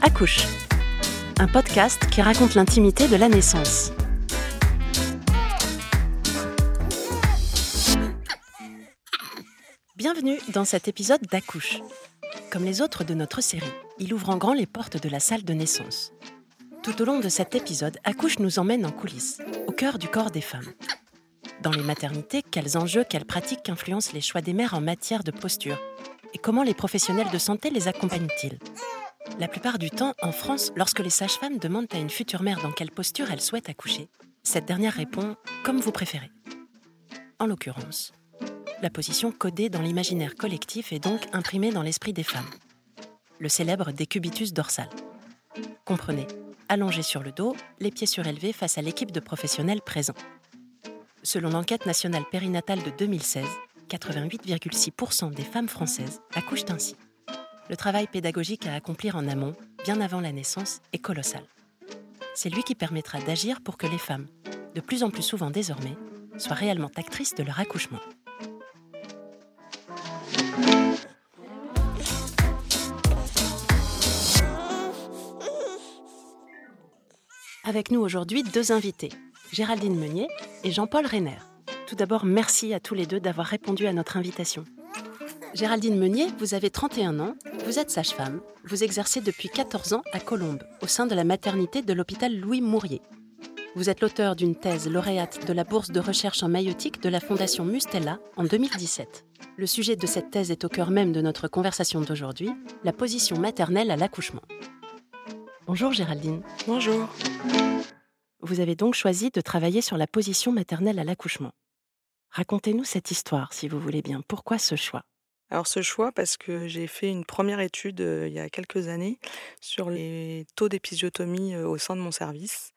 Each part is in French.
Accouche, un podcast qui raconte l'intimité de la naissance. Bienvenue dans cet épisode d'Accouche. Comme les autres de notre série, il ouvre en grand les portes de la salle de naissance. Tout au long de cet épisode, Accouche nous emmène en coulisses, au cœur du corps des femmes. Dans les maternités, quels enjeux, quelles pratiques influencent les choix des mères en matière de posture Et comment les professionnels de santé les accompagnent-ils La plupart du temps, en France, lorsque les sages-femmes demandent à une future mère dans quelle posture elle souhaite accoucher, cette dernière répond comme vous préférez. En l'occurrence, la position codée dans l'imaginaire collectif est donc imprimée dans l'esprit des femmes. Le célèbre décubitus dorsal. Comprenez, allongé sur le dos, les pieds surélevés face à l'équipe de professionnels présents. Selon l'enquête nationale périnatale de 2016, 88,6% des femmes françaises accouchent ainsi. Le travail pédagogique à accomplir en amont, bien avant la naissance, est colossal. C'est lui qui permettra d'agir pour que les femmes, de plus en plus souvent désormais, soient réellement actrices de leur accouchement. Avec nous aujourd'hui deux invités, Géraldine Meunier et Jean-Paul Reiner. Tout d'abord, merci à tous les deux d'avoir répondu à notre invitation. Géraldine Meunier, vous avez 31 ans, vous êtes sage-femme, vous exercez depuis 14 ans à Colombes, au sein de la maternité de l'hôpital Louis Mourier. Vous êtes l'auteur d'une thèse lauréate de la bourse de recherche en maïotique de la Fondation Mustella en 2017. Le sujet de cette thèse est au cœur même de notre conversation d'aujourd'hui, la position maternelle à l'accouchement. Bonjour Géraldine. Bonjour. Vous avez donc choisi de travailler sur la position maternelle à l'accouchement. Racontez-nous cette histoire, si vous voulez bien. Pourquoi ce choix? Alors ce choix, parce que j'ai fait une première étude euh, il y a quelques années sur les taux d'épisiotomie euh, au sein de mon service,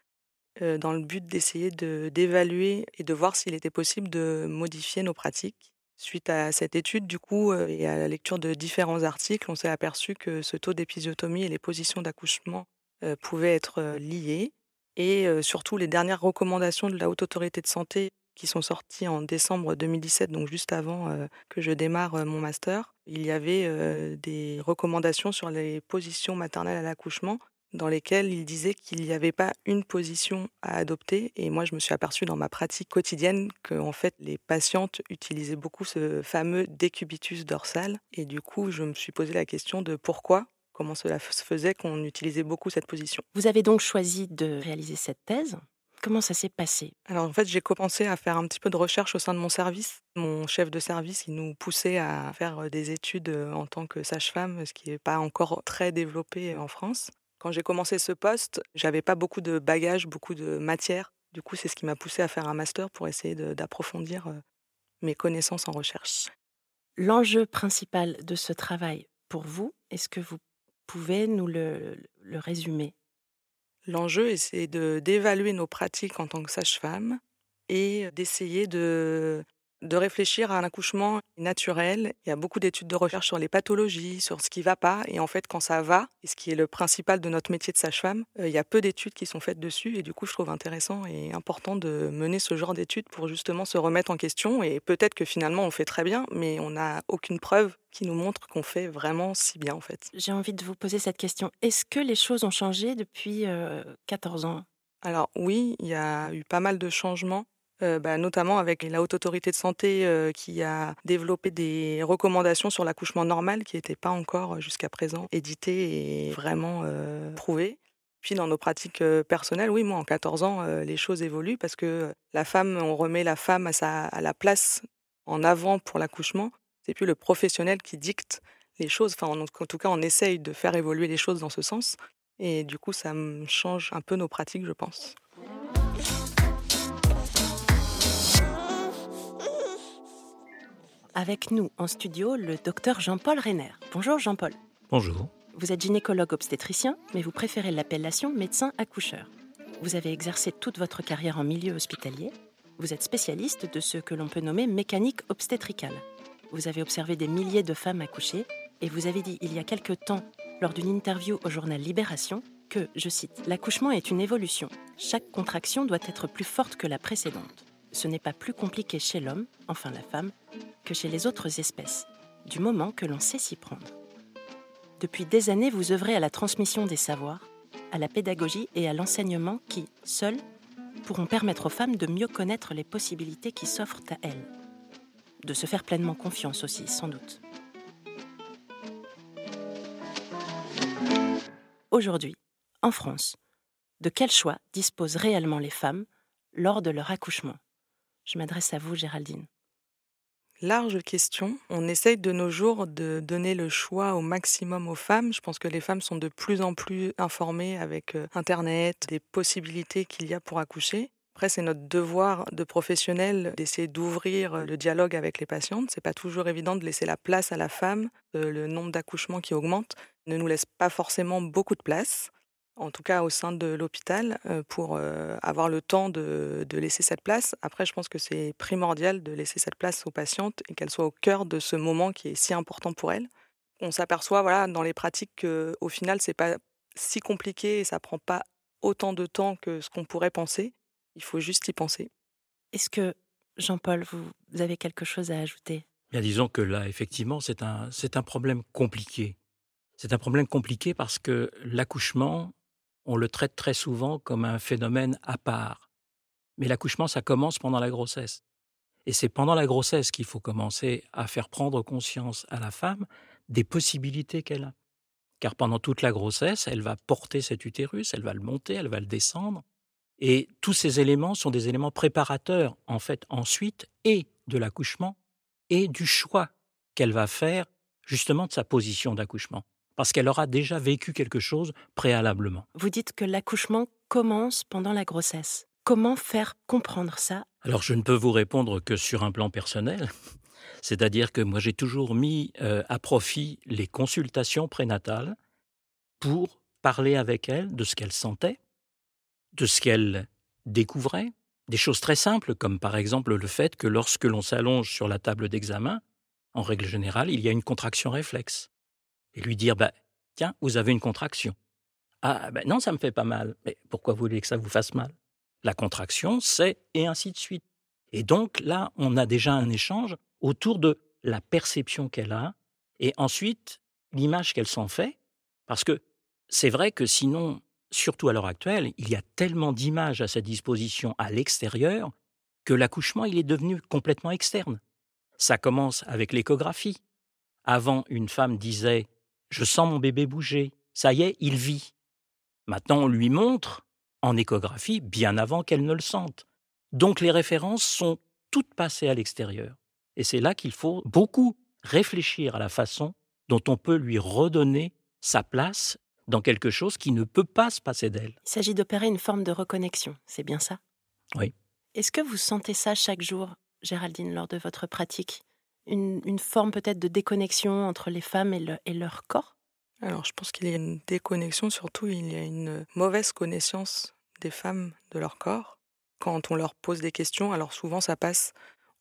euh, dans le but d'essayer de- d'évaluer et de voir s'il était possible de modifier nos pratiques. Suite à cette étude, du coup, et à la lecture de différents articles, on s'est aperçu que ce taux d'épisiotomie et les positions d'accouchement euh, pouvaient être euh, liés. Et euh, surtout, les dernières recommandations de la Haute Autorité de Santé qui sont sorties en décembre 2017, donc juste avant que je démarre mon master, il y avait des recommandations sur les positions maternelles à l'accouchement dans lesquelles il disait qu'il n'y avait pas une position à adopter. Et moi, je me suis aperçue dans ma pratique quotidienne que, en fait, les patientes utilisaient beaucoup ce fameux décubitus dorsal. Et du coup, je me suis posé la question de pourquoi, comment cela se faisait qu'on utilisait beaucoup cette position. Vous avez donc choisi de réaliser cette thèse. Comment ça s'est passé? Alors en fait, j'ai commencé à faire un petit peu de recherche au sein de mon service. Mon chef de service, il nous poussait à faire euh, des études euh, en tant que sage-femme, ce qui n'est pas encore très développé en France. Quand j'ai commencé ce poste, j'avais pas beaucoup de bagages, beaucoup de matière. Du coup, c'est ce qui m'a poussé à faire un master pour essayer d'approfondir euh, mes connaissances en recherche. L'enjeu principal de ce travail pour vous, est-ce que vous pouvez nous le, le résumer. L'enjeu, c'est d'évaluer nos pratiques en tant que sage-femme et d'essayer de, de réfléchir à un accouchement naturel. Il y a beaucoup d'études de recherche sur les pathologies, sur ce qui va pas. Et en fait, quand ça va, et ce qui est le principal de notre métier de sage-femme, euh, il y a peu d'études qui sont faites dessus. Et du coup, je trouve intéressant et important de mener ce genre d'études pour justement se remettre en question. Et peut-être que finalement, on fait très bien, mais on n'a aucune preuve qui nous montre qu'on fait vraiment si bien, en fait. J'ai envie de vous poser cette question. Est-ce que les choses ont changé depuis euh, 14 ans? Alors oui, il y a eu pas mal de changements, euh, bah, notamment avec la Haute Autorité de Santé euh, qui a développé des recommandations sur l'accouchement normal qui n'étaient pas encore euh, jusqu'à présent éditées et vraiment euh, prouvées. Puis dans nos pratiques personnelles, oui, moi en 14 ans, les choses évoluent parce que la femme, on remet la femme à, sa, à la place en avant pour l'accouchement. C'est plus le professionnel qui dicte les choses. Enfin, en, tout cas, on essaye de faire évoluer les choses dans ce sens. Et du coup, ça change un peu nos pratiques, je pense. Avec nous en studio, le docteur Jean-Paul Reiner. Bonjour Jean-Paul. Bonjour. Vous êtes gynécologue obstétricien, mais vous préférez l'appellation médecin accoucheur. Vous avez exercé toute votre carrière en milieu hospitalier. Vous êtes spécialiste de ce que l'on peut nommer mécanique obstétricale. Vous avez observé des milliers de femmes accoucher et vous avez dit il y a quelque temps, lors d'une interview au journal Libération, que, je cite, l'accouchement est une évolution. Chaque contraction doit être plus forte que la précédente. Ce n'est pas plus compliqué chez l'homme, enfin la femme, que chez les autres espèces, du moment que l'on sait s'y prendre. Depuis des années, vous œuvrez à la transmission des savoirs, à la pédagogie et à l'enseignement qui, seuls, pourront permettre aux femmes de mieux connaître les possibilités qui s'offrent à elles. De se faire pleinement confiance aussi, sans doute. Aujourd'hui, en France, de quel choix disposent réellement les femmes lors de leur accouchement? Je m'adresse à vous, Géraldine. Large question. On essaye de nos jours de donner le choix au maximum aux femmes. Je pense que les femmes sont de plus en plus informées avec euh, Internet, des possibilités qu'il y a pour accoucher. Après, c'est notre devoir de professionnel d'essayer d'ouvrir euh, le dialogue avec les patientes. C'est pas toujours évident de laisser la place à la femme. Euh, le nombre d'accouchements qui augmente ne nous laisse pas forcément beaucoup de place en tout cas au sein de l'hôpital, pour avoir le temps de, laisser cette place. Après, je pense que c'est primordial de laisser cette place aux patientes et qu'elles soient au cœur de ce moment qui est si important pour elles. On s'aperçoit voilà, dans les pratiques qu'au final, c'est pas si compliqué et ça prend pas autant de temps que ce qu'on pourrait penser. Il faut juste y penser. Est-ce que, Jean-Paul, vous avez quelque chose à ajouter? Bien, disons que là, effectivement, c'est un, c'est un problème compliqué. C'est un problème compliqué parce que l'accouchement, on le traite très souvent comme un phénomène à part. Mais l'accouchement, ça commence pendant la grossesse. Et c'est pendant la grossesse qu'il faut commencer à faire prendre conscience à la femme des possibilités qu'elle a. Car pendant toute la grossesse, elle va porter cet utérus, elle va le monter, elle va le descendre. Et tous ces éléments sont des éléments préparateurs, en fait, ensuite, et de l'accouchement, et du choix qu'elle va faire, justement, de sa position d'accouchement parce qu'elle aura déjà vécu quelque chose préalablement. Vous dites que l'accouchement commence pendant la grossesse. Comment faire comprendre ça? Alors je ne peux vous répondre que sur un plan personnel. C'est-à-dire que moi j'ai toujours mis euh, à profit les consultations prénatales pour parler avec elle de ce qu'elle sentait, de ce qu'elle découvrait, des choses très simples comme par exemple le fait que lorsque l'on s'allonge sur la table d'examen, en règle générale, il y a une contraction réflexe et lui dire bah, Tiens, vous avez une contraction. Ah, ben non, ça me fait pas mal. Mais pourquoi vous voulez que ça vous fasse mal? La contraction, c'est et ainsi de suite. Et donc là, on a déjà un échange autour de la perception qu'elle a et ensuite l'image qu'elle s'en fait. Parce que c'est vrai que sinon, surtout à l'heure actuelle, il y a tellement d'images à sa disposition à l'extérieur que l'accouchement, il est devenu complètement externe. Ça commence avec l'échographie. Avant, une femme disait je sens mon bébé bouger. Ça y est, il vit. Maintenant, on lui montre, en échographie, bien avant qu'elle ne le sente. Donc les références sont toutes passées à l'extérieur. Et c'est là qu'il faut beaucoup réfléchir à la façon dont on peut lui redonner sa place dans quelque chose qui ne peut pas se passer d'elle. Il s'agit d'opérer une forme de reconnexion, c'est bien ça? Oui. Est-ce que vous sentez ça chaque jour, Géraldine, lors de votre pratique? Une, forme peut-être de déconnexion entre les femmes et, leur corps? Alors je pense qu'il y a une déconnexion, surtout il y a une mauvaise connaissance des femmes de leur corps. Quand on leur pose des questions, alors souvent ça passe,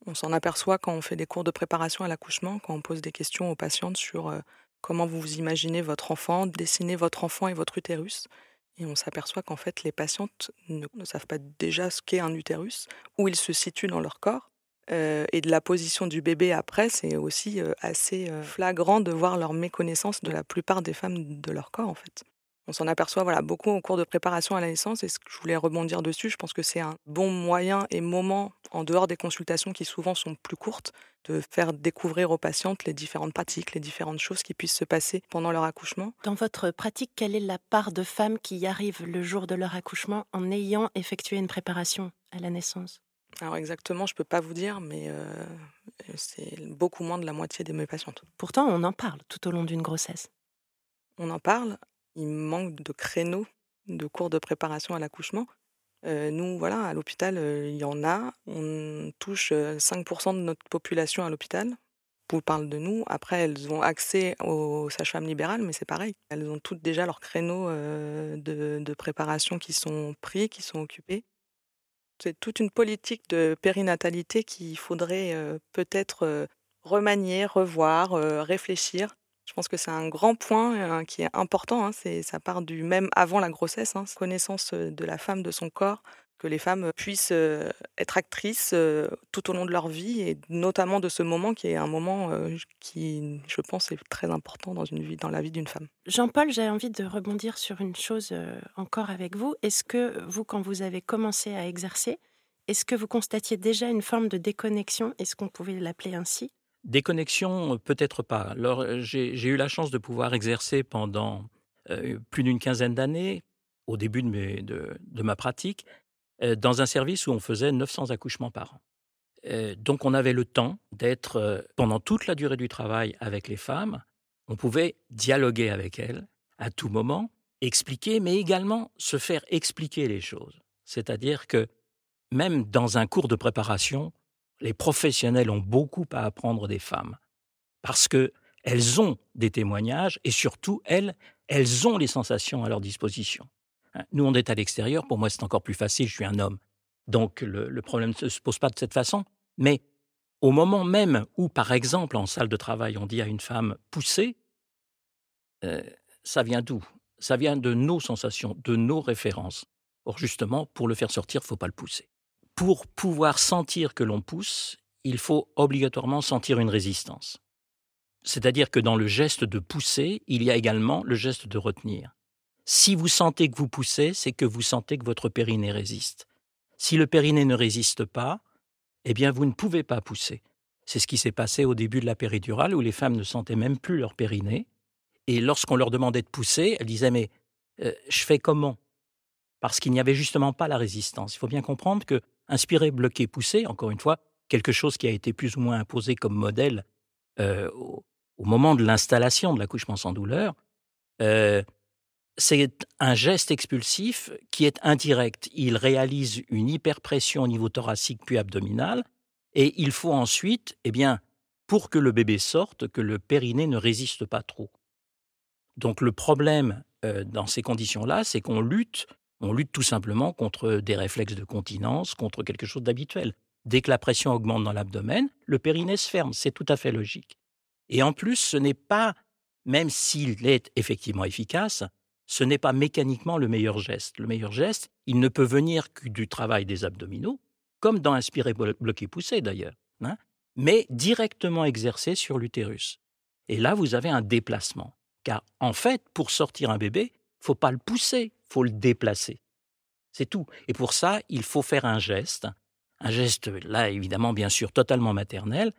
on s'en aperçoit quand on fait des cours de préparation à l'accouchement, quand on pose des questions aux patientes sur euh, comment vous imaginez votre enfant, dessiner votre enfant et votre utérus. Et on s'aperçoit qu'en fait, les patientes ne, savent pas déjà ce qu'est un utérus, où il se situe dans leur corps et de la position du bébé après, c'est aussi assez flagrant de voir leur méconnaissance de la plupart des femmes de leur corps en fait. On s'en aperçoit voilà, beaucoup au cours de préparation à la naissance et ce que je voulais rebondir dessus, je pense que c'est un bon moyen et moment en dehors des consultations qui souvent sont plus courtes de faire découvrir aux patientes les différentes pratiques, les différentes choses qui puissent se passer pendant leur accouchement. Dans votre pratique, quelle est la part de femmes qui y arrivent le jour de leur accouchement en ayant effectué une préparation à la naissance? Alors exactement, je ne peux pas vous dire, mais c'est beaucoup moins de la moitié de mes patientes. Pourtant, on en parle tout au long d'une grossesse. On en parle. Il manque de créneaux de cours de préparation à l'accouchement. nous, voilà, à l'hôpital, il y en a. On touche 5% de notre population à l'hôpital. Vous parle de nous. Après, elles ont accès aux sages-femmes libérales, mais c'est pareil. Elles ont toutes déjà leurs créneaux de, de préparation qui sont pris, qui sont occupés. C'est toute une politique de périnatalité qu'il faudrait peut-être remanier, revoir, réfléchir. Je pense que c'est un grand point euh, qui est important. Hein, c'est, ça part du même avant la grossesse, hein, connaissance de la femme, de son corps, que les femmes puissent euh, être actrices euh, tout au long de leur vie et notamment de ce moment qui est un moment euh, qui, je pense, est très important dans, une vie, dans la vie d'une femme. Jean-Paul, j'ai envie de rebondir sur une chose encore avec vous. Est-ce que vous, quand vous avez commencé à exercer, est-ce que vous constatiez déjà une forme de déconnexion? Est-ce qu'on pouvait l'appeler ainsi? Déconnexion, peut-être pas. Alors, j'ai eu la chance de pouvoir exercer pendant plus d'une quinzaine d'années, au début de, mes, de, de ma pratique, dans un service où on faisait 900 accouchements par an. Donc on avait le temps d'être pendant toute la durée du travail avec les femmes. On pouvait dialoguer avec elles à tout moment, expliquer, mais également se faire expliquer les choses. C'est-à-dire que même dans un cours de préparation, les professionnels ont beaucoup à apprendre des femmes parce que elles ont des témoignages et surtout elles, elles ont les sensations à leur disposition. Nous, on est à l'extérieur. Pour moi, c'est encore plus facile. Je suis un homme. Donc, le, problème ne se pose pas de cette façon. Mais au moment même où, par exemple, en salle de travail, on dit à une femme poussez, euh, ça vient d'où? Ça vient de nos sensations, de nos références. Or, justement, pour le faire sortir, il faut pas le pousser. Pour pouvoir sentir que l'on pousse, il faut obligatoirement sentir une résistance. C'est-à-dire que dans le geste de pousser, il y a également le geste de retenir. Si vous sentez que vous poussez, c'est que vous sentez que votre périnée résiste. Si le périnée ne résiste pas, eh bien vous ne pouvez pas pousser. C'est ce qui s'est passé au début de la péridurale où les femmes ne sentaient même plus leur périnée. Et lorsqu'on leur demandait de pousser, elles disaient Mais euh, je fais comment? Parce qu'il n'y avait justement pas la résistance. Il faut bien comprendre que inspirer, bloquer, pousser, encore une fois, quelque chose qui a été plus ou moins imposé comme modèle euh, au, moment de l'installation de l'accouchement sans douleur, euh, c'est un geste expulsif qui est indirect. Il réalise une hyperpression au niveau thoracique puis abdominal, et il faut ensuite, eh bien, pour que le bébé sorte, que le périnée ne résiste pas trop. Donc le problème euh, dans ces conditions-là, c'est qu'on lutte, on lutte tout simplement contre des réflexes de continence, contre quelque chose d'habituel. Dès que la pression augmente dans l'abdomen, le périnée se ferme, c'est tout à fait logique. Et en plus, ce n'est pas, même s'il est effectivement efficace, ce n'est pas mécaniquement le meilleur geste. Le meilleur geste, il ne peut venir que du travail des abdominaux, comme dans inspirer, bloquer, pousser d'ailleurs, hein, mais directement exercé sur l'utérus. Et là, vous avez un déplacement. Car en fait, pour sortir un bébé, faut pas le pousser, faut le déplacer. C'est tout. Et pour ça, il faut faire un geste, un geste là évidemment bien sûr totalement maternel,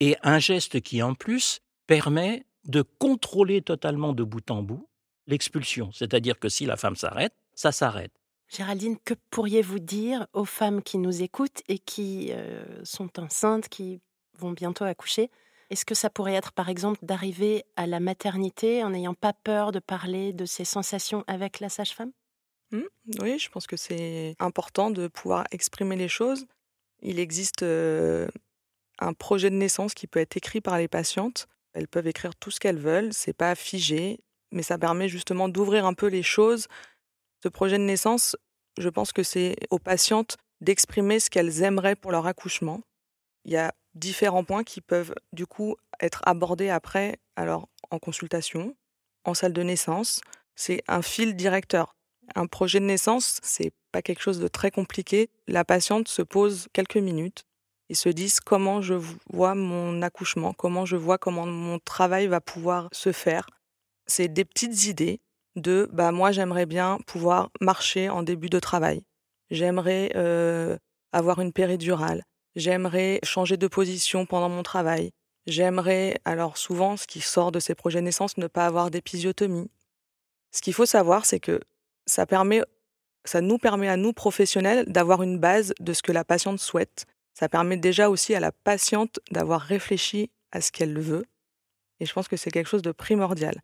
et un geste qui en plus permet de contrôler totalement de bout en bout l'expulsion. C'est-à-dire que si la femme s'arrête, ça s'arrête. Géraldine, que pourriez-vous dire aux femmes qui nous écoutent et qui euh, sont enceintes, qui vont bientôt accoucher? Est-ce que ça pourrait être, par exemple, d'arriver à la maternité en n'ayant pas peur de parler de ses sensations avec la sage-femme? Mmh, Oui, je pense que c'est important de pouvoir exprimer les choses. Il existe euh, un projet de naissance qui peut être écrit par les patientes. Elles peuvent écrire tout ce qu'elles veulent, c'est pas figé, mais ça permet justement d'ouvrir un peu les choses. Ce projet de naissance, je pense que c'est aux patientes d'exprimer ce qu'elles aimeraient pour leur accouchement. Il y a différents points qui peuvent du coup être abordés après, alors en consultation, en salle de naissance. C'est un fil directeur. Un projet de naissance, c'est pas quelque chose de très compliqué. La patiente se pose quelques minutes et se dit comment je vois mon accouchement, comment je vois comment mon travail va pouvoir se faire, c'est des petites idées de bah moi j'aimerais bien pouvoir marcher en début de travail. J'aimerais euh, avoir une péridurale. J'aimerais changer de position pendant mon travail. J'aimerais, alors souvent, ce qui sort de ces projets naissance, ne pas avoir d'épisiotomie. Ce qu'il faut savoir, c'est que ça permet, ça nous permet à nous professionnels d'avoir une base de ce que la patiente souhaite. Ça permet déjà aussi à la patiente d'avoir réfléchi à ce qu'elle veut. Et je pense que c'est quelque chose de primordial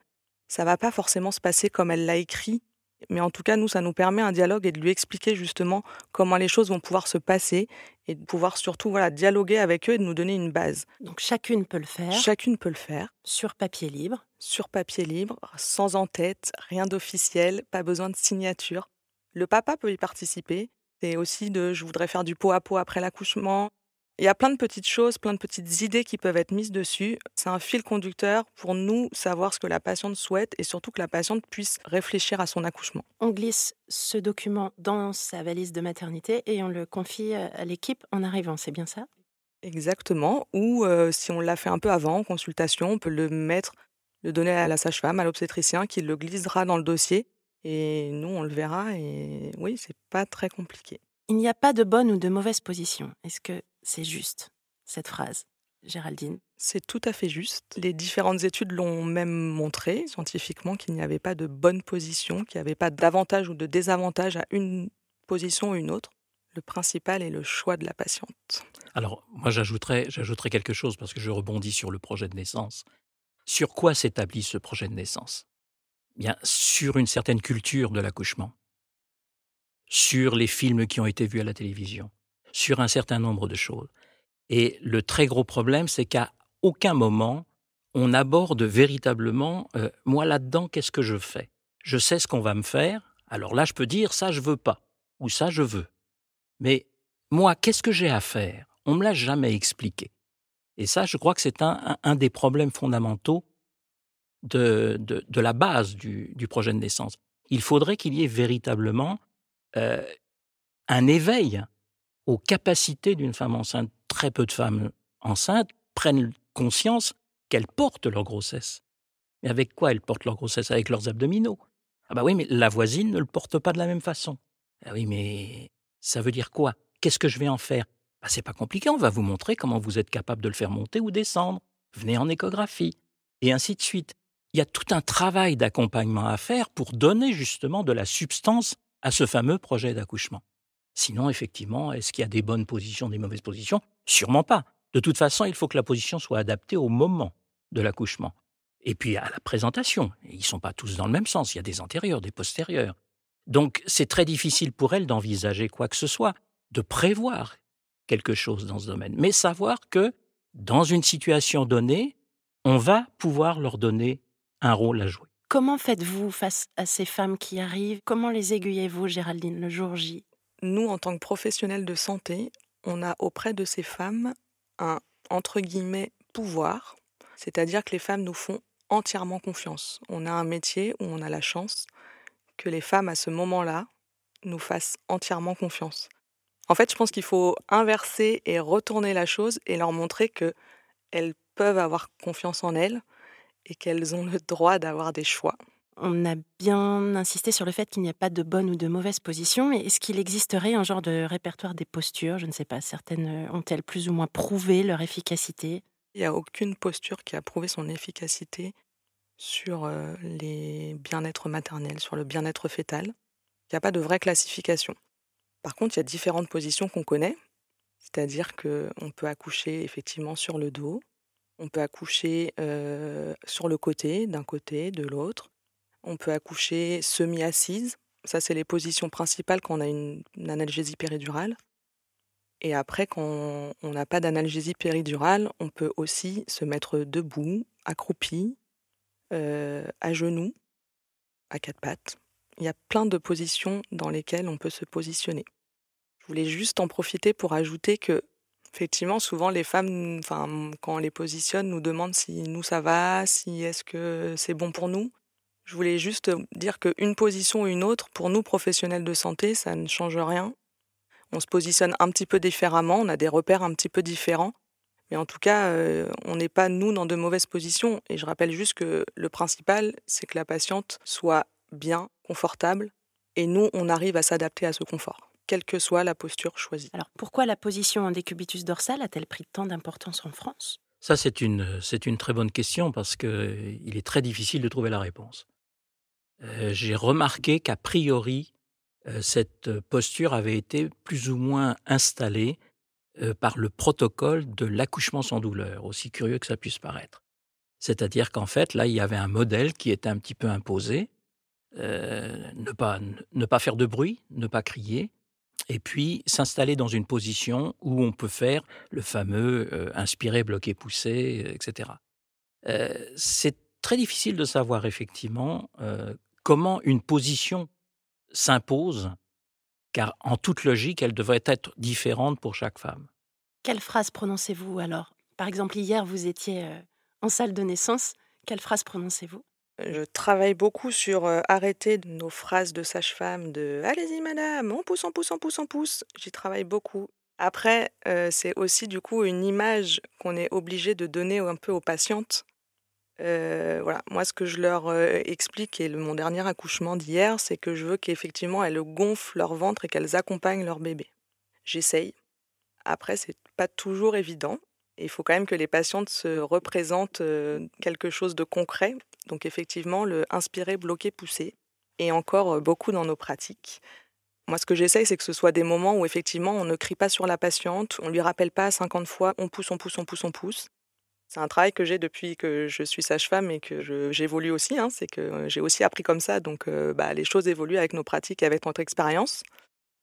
ça va pas forcément se passer comme elle l'a écrit, mais en tout cas, nous, ça nous permet un dialogue et de lui expliquer justement comment les choses vont pouvoir se passer et de pouvoir surtout voilà, dialoguer avec eux et de nous donner une base. Donc chacune peut le faire. Chacune peut le faire. Sur papier libre. Sur papier libre, sans en-tête, rien d'officiel, pas besoin de signature. Le papa peut y participer. C'est aussi de je voudrais faire du pot à pot après l'accouchement. Il y a plein de petites choses, plein de petites idées qui peuvent être mises dessus. C'est un fil conducteur pour nous savoir ce que la patiente souhaite et surtout que la patiente puisse réfléchir à son accouchement. On glisse ce document dans sa valise de maternité et on le confie à l'équipe en arrivant, c'est bien ça? Exactement. Ou euh, si on l'a fait un peu avant, en consultation, on peut le mettre, le donner à la sage-femme, à l'obstétricien, qui le glissera dans le dossier. Et nous, on le verra. Et oui, c'est pas très compliqué. Il n'y a pas de bonne ou de mauvaise position. Est-ce que c'est juste, cette phrase, Géraldine C'est tout à fait juste. Les différentes études l'ont même montré scientifiquement qu'il n'y avait pas de bonne position, qu'il n'y avait pas d'avantage ou de désavantage à une position ou une autre. Le principal est le choix de la patiente. Alors, moi, j'ajouterais, j'ajouterais quelque chose parce que je rebondis sur le projet de naissance. Sur quoi s'établit ce projet de naissance? Bien, sur une certaine culture de l'accouchement, sur les films qui ont été vus à la télévision, sur un certain nombre de choses. Et le très gros problème, c'est qu'à aucun moment, on aborde véritablement, euh, moi là-dedans, qu'est-ce que je fais? Je sais ce qu'on va me faire, alors là, je peux dire, ça, je veux pas, ou ça, je veux. Mais moi, qu'est-ce que j'ai à faire? On me l'a jamais expliqué. Et ça, je crois que c'est un, des problèmes fondamentaux de, de, la base du, projet de naissance. Il faudrait qu'il y ait véritablement euh, un éveil aux capacités d'une femme enceinte. Très peu de femmes enceintes prennent conscience qu'elles portent leur grossesse. Mais avec quoi elles portent leur grossesse? Avec leurs abdominaux. Ah bah oui, mais la voisine ne le porte pas de la même façon. Ah oui, mais ça veut dire quoi? Qu'est-ce que je vais en faire? Bah, C'est pas compliqué, on va vous montrer comment vous êtes capable de le faire monter ou descendre. Venez en échographie. Et ainsi de suite. Il y a tout un travail d'accompagnement à faire pour donner justement de la substance à ce fameux projet d'accouchement. Sinon, effectivement, est-ce qu'il y a des bonnes positions, des mauvaises positions? Sûrement pas. De toute façon, il faut que la position soit adaptée au moment de l'accouchement. Et puis à la présentation. Ils ne sont pas tous dans le même sens. Il y a des antérieurs, des postérieurs. Donc c'est très difficile pour elles d'envisager quoi que ce soit, de prévoir quelque chose dans ce domaine. Mais savoir que dans une situation donnée, on va pouvoir leur donner un rôle à jouer. Comment faites-vous face à ces femmes qui arrivent? Comment les aiguillez-vous, Géraldine, le jour J? Nous, en tant que professionnels de santé, on a auprès de ces femmes un, entre guillemets, pouvoir, c'est-à-dire que les femmes nous font entièrement confiance. On a un métier où on a la chance que les femmes, à ce moment-là, nous fassent entièrement confiance. En fait, je pense qu'il faut inverser et retourner la chose et leur montrer que elles peuvent avoir confiance en elles et qu'elles ont le droit d'avoir des choix. On a bien insisté sur le fait qu'il n'y a pas de bonne ou de mauvaise position, mais est-ce qu'il existerait un genre de répertoire des postures? Je ne sais pas, certaines ont-elles plus ou moins prouvé leur efficacité? Il n'y a aucune posture qui a prouvé son efficacité sur euh, les bien-être maternels, sur le bien-être fœtal. Il n'y a pas de vraie classification. Par contre, il y a différentes positions qu'on connaît, c'est-à-dire qu'on peut accoucher effectivement sur le dos, on peut accoucher euh, sur le côté, d'un côté, de l'autre. On peut accoucher semi-assise. Ça, c'est les positions principales quand on a une, analgésie péridurale. Et après, quand on n'a pas d'analgésie péridurale, on peut aussi se mettre debout, accroupi, euh, à genoux, à quatre pattes. Il y a plein de positions dans lesquelles on peut se positionner. Je voulais juste en profiter pour ajouter que, effectivement, souvent les femmes, quand on les positionne, nous demandent si nous ça va, si est-ce que c'est bon pour nous. Je voulais juste dire qu'une position ou une autre, pour nous professionnels de santé, ça ne change rien. On se positionne un petit peu différemment, on a des repères un petit peu différents. Mais en tout cas, euh, on n'est pas, nous, dans de mauvaises positions. Et je rappelle juste que le principal, c'est que la patiente soit bien, confortable. Et nous, on arrive à s'adapter à ce confort, quelle que soit la posture choisie. Alors pourquoi la position en décubitus dorsal a-t-elle pris tant d'importance en France? Ça, c'est une, c'est une très bonne question parce qu'il est très difficile de trouver la réponse. Euh, j'ai remarqué qu'a priori, euh, cette posture avait été plus ou moins installée euh, par le protocole de l'accouchement sans douleur, aussi curieux que ça puisse paraître. C'est-à-dire qu'en fait, là, il y avait un modèle qui était un petit peu imposé, ne, pas, ne pas faire de bruit, ne pas crier, et puis s'installer dans une position où on peut faire le fameux inspirer, bloquer, pousser, etc. c'est très difficile de savoir effectivement comment une position s'impose, car en toute logique, elle devrait être différente pour chaque femme. Quelle phrase prononcez-vous alors? Par exemple, hier, vous étiez euh, en salle de naissance. Quelle phrase prononcez-vous? Je travaille beaucoup sur euh, arrêter nos phrases de sage-femme de Allez-y, madame, on pousse, on pousse, on pousse, on pousse. J'y travaille beaucoup. Après, euh, c'est aussi du coup une image qu'on est obligé de donner un peu aux patientes. Euh, voilà, moi ce que je leur euh, explique et mon dernier accouchement d'hier, c'est que je veux qu'effectivement elles gonflent leur ventre et qu'elles accompagnent leur bébé. J'essaye. Après, c'est pas toujours évident. Il faut quand même que les patientes se représentent euh, quelque chose de concret. Donc effectivement, le inspirer, bloquer, pousser. Et encore beaucoup dans nos pratiques. Moi, ce que j'essaye, c'est que ce soit des moments où effectivement, on ne crie pas sur la patiente, on lui rappelle pas 50 fois on pousse, on pousse, on pousse, on pousse. C'est un travail que j'ai depuis que je suis sage-femme et que j'évolue aussi. hein. C'est que j'ai aussi appris comme ça. Donc, euh, bah, les choses évoluent avec nos pratiques et avec notre expérience.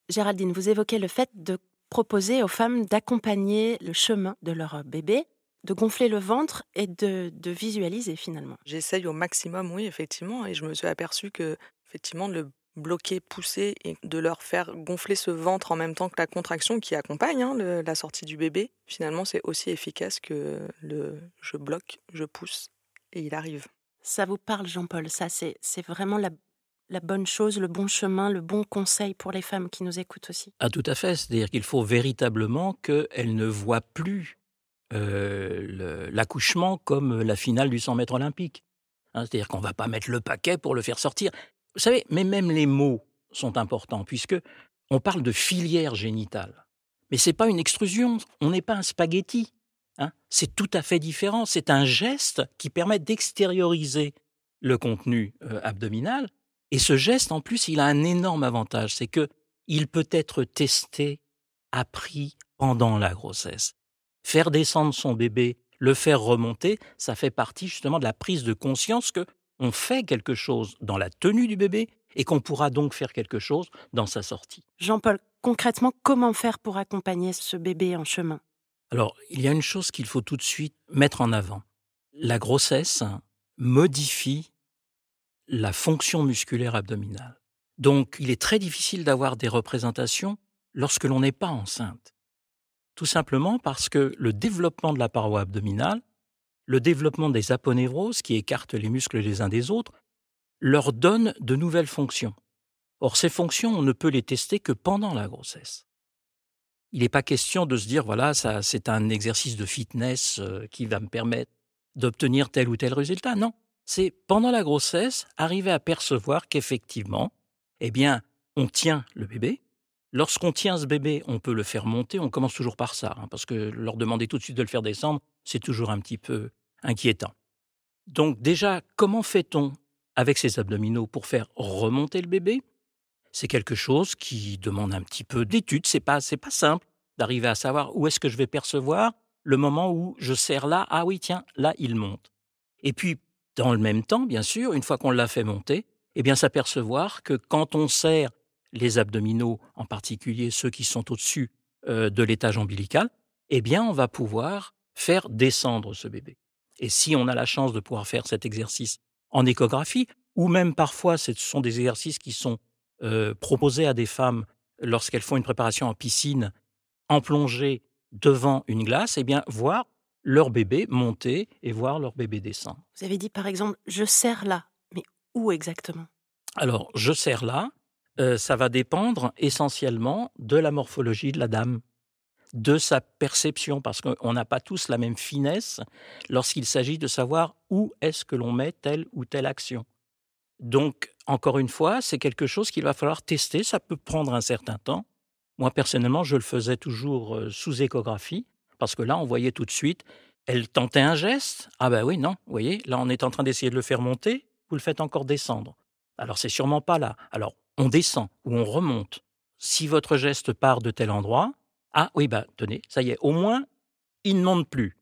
Géraldine, vous évoquez le fait de proposer aux femmes d'accompagner le chemin de leur bébé, de gonfler le ventre et de, de visualiser finalement. J'essaye au maximum, oui, effectivement. Et je me suis aperçue que, effectivement, le bloquer, pousser et de leur faire gonfler ce ventre en même temps que la contraction qui accompagne hein, le- la sortie du bébé, finalement, c'est aussi efficace que le je bloque, je pousse et il arrive. Ça vous parle, Jean-Paul? Ça, c'est c'est vraiment la, la bonne chose, le bon chemin, le bon conseil pour les femmes qui nous écoutent aussi? Ah, tout à fait. C'est-à-dire qu'il faut véritablement qu'elles ne voient plus euh, le- l'accouchement comme la finale du 100 mètres olympique. Hein, C'est-à-dire qu'on ne va pas mettre le paquet pour le faire sortir. Vous savez, mais même les mots sont importants, puisque on parle de filière génitale. Mais c'est pas une extrusion, on n'est pas un spaghetti. hein. C'est tout à fait différent. C'est un geste qui permet d'extérioriser le contenu euh, abdominal. Et ce geste, en plus, il a un énorme avantage, c'est que il peut être testé, appris pendant la grossesse. Faire descendre son bébé, le faire remonter, ça fait partie justement de la prise de conscience que on fait quelque chose dans la tenue du bébé et qu'on pourra donc faire quelque chose dans sa sortie. Jean-Paul, concrètement, comment faire pour accompagner ce bébé en chemin? Alors, il y a une chose qu'il faut tout de suite mettre en avant. La grossesse modifie la fonction musculaire abdominale. Donc, il est très difficile d'avoir des représentations lorsque l'on n'est pas enceinte. Tout simplement parce que le développement de la paroi abdominale, le développement des aponevroses qui écartent les muscles les uns des autres, leur donne de nouvelles fonctions. Or, ces fonctions, on ne peut les tester que pendant la grossesse. Il n'est pas question de se dire, voilà, ça, c'est un exercice de fitness euh, qui va me permettre d'obtenir tel ou tel résultat. Non, c'est pendant la grossesse, arriver à percevoir qu'effectivement, eh bien, on tient le bébé. Lorsqu'on tient ce bébé, on peut le faire monter. On commence toujours par ça, hein, parce que leur demander tout de suite de le faire descendre, c'est toujours un petit peu inquiétant. Donc déjà, comment fait-on avec ces abdominaux pour faire remonter le bébé? C'est quelque chose qui demande un petit peu d'étude. C'est pas, c'est pas simple d'arriver à savoir où est-ce que je vais percevoir le moment où je serre là. Ah oui, tiens, là il monte. Et puis dans le même temps, bien sûr, une fois qu'on l'a fait monter, eh bien s'apercevoir que quand on serre les abdominaux, en particulier ceux qui sont au-dessus euh, de l'étage ombilical, eh bien on va pouvoir faire descendre ce bébé. Et si on a la chance de pouvoir faire cet exercice en échographie, ou même parfois ce sont des exercices qui sont euh, proposés à des femmes lorsqu'elles font une préparation en piscine, en plongée devant une glace, eh bien voir leur bébé monter et voir leur bébé descendre. Vous avez dit par exemple, je serre là, mais où exactement? Alors, je serre là, euh, ça va dépendre essentiellement de la morphologie de la dame, de sa perception, parce qu'on n'a pas tous la même finesse lorsqu'il s'agit de savoir où est-ce que l'on met telle ou telle action. Donc, encore une fois, c'est quelque chose qu'il va falloir tester, ça peut prendre un certain temps. Moi, personnellement, je le faisais toujours euh, sous échographie, parce que là, on voyait tout de suite, elle tentait un geste. Ah ben oui, non, vous voyez, là, on est en train d'essayer de le faire monter, vous le faites encore descendre. Alors, c'est sûrement pas là. Alors, on descend ou on remonte. Si votre geste part de tel endroit, ah oui, bah tenez, ça y est, au moins, il ne monte plus.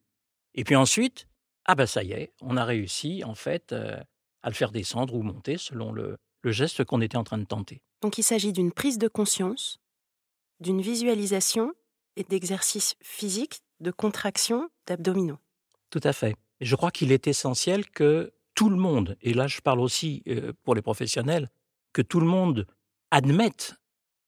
Et puis ensuite, ah bah ça y est, on a réussi, en fait, euh, à le faire descendre ou monter selon le, le geste qu'on était en train de tenter. Donc il s'agit d'une prise de conscience, d'une visualisation et d'exercices physiques, de contraction d'abdominaux. Tout à fait. Je crois qu'il est essentiel que tout le monde, et là je parle aussi euh, pour les professionnels, que tout le monde admette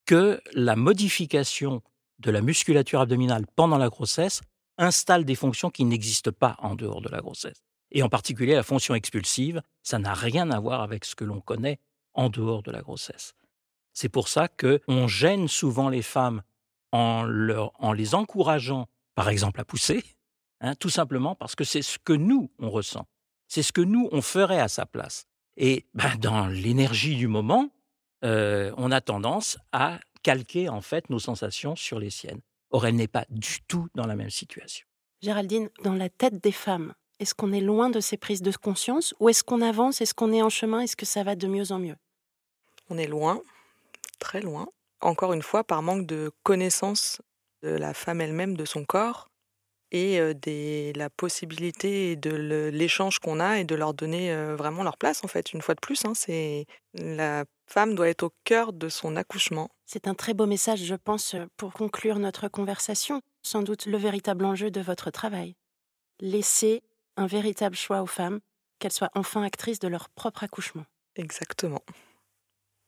que la modification de la musculature abdominale pendant la grossesse installe des fonctions qui n'existent pas en dehors de la grossesse. Et en particulier la fonction expulsive, ça n'a rien à voir avec ce que l'on connaît en dehors de la grossesse. C'est pour ça qu'on gêne souvent les femmes en, les encourageant, par exemple, à pousser, hein, tout simplement parce que c'est ce que nous, on ressent. C'est ce que nous, on ferait à sa place. Et ben, dans l'énergie du moment, euh, on a tendance à calquer en fait nos sensations sur les siennes. Or, elle n'est pas du tout dans la même situation. Géraldine, dans la tête des femmes, est-ce qu'on est loin de ces prises de conscience ou est-ce qu'on avance Est-ce qu'on est en chemin Est-ce que ça va de mieux en mieux? On est loin, très loin. Encore une fois, par manque de connaissance de la femme elle-même, de son corps et de la possibilité de l'échange qu'on a et de leur donner vraiment leur place en fait. Une fois de plus, hein, c'est la femme doit être au cœur de son accouchement. C'est un très beau message, je pense, pour conclure notre conversation. Sans doute le véritable enjeu de votre travail. Laisser un véritable choix aux femmes, qu'elles soient enfin actrices de leur propre accouchement. Exactement.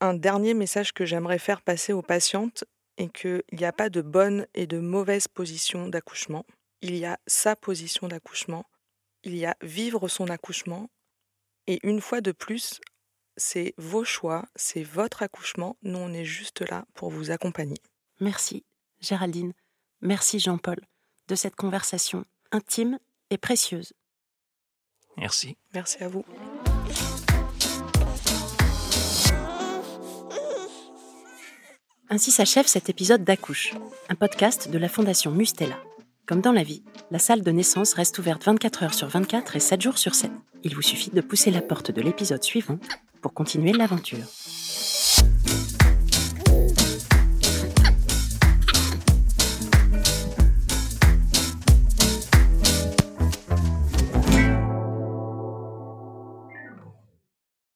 Un dernier message que j'aimerais faire passer aux patientes est qu'il n'y a pas de bonne et de mauvaise position d'accouchement. Il y a sa position d'accouchement. Il y a vivre son accouchement. Et une fois de plus, c'est vos choix, c'est votre accouchement. Nous, on est juste là pour vous accompagner. Merci, Géraldine. Merci, Jean-Paul, de cette conversation intime et précieuse. Merci. Merci à vous. Ainsi s'achève cet épisode d'Accouche, un podcast de la Fondation Mustela. Comme dans la vie, la salle de naissance reste ouverte 24 heures sur 24 et 7 jours sur 7. Il vous suffit de pousser la porte de l'épisode suivant pour continuer l'aventure.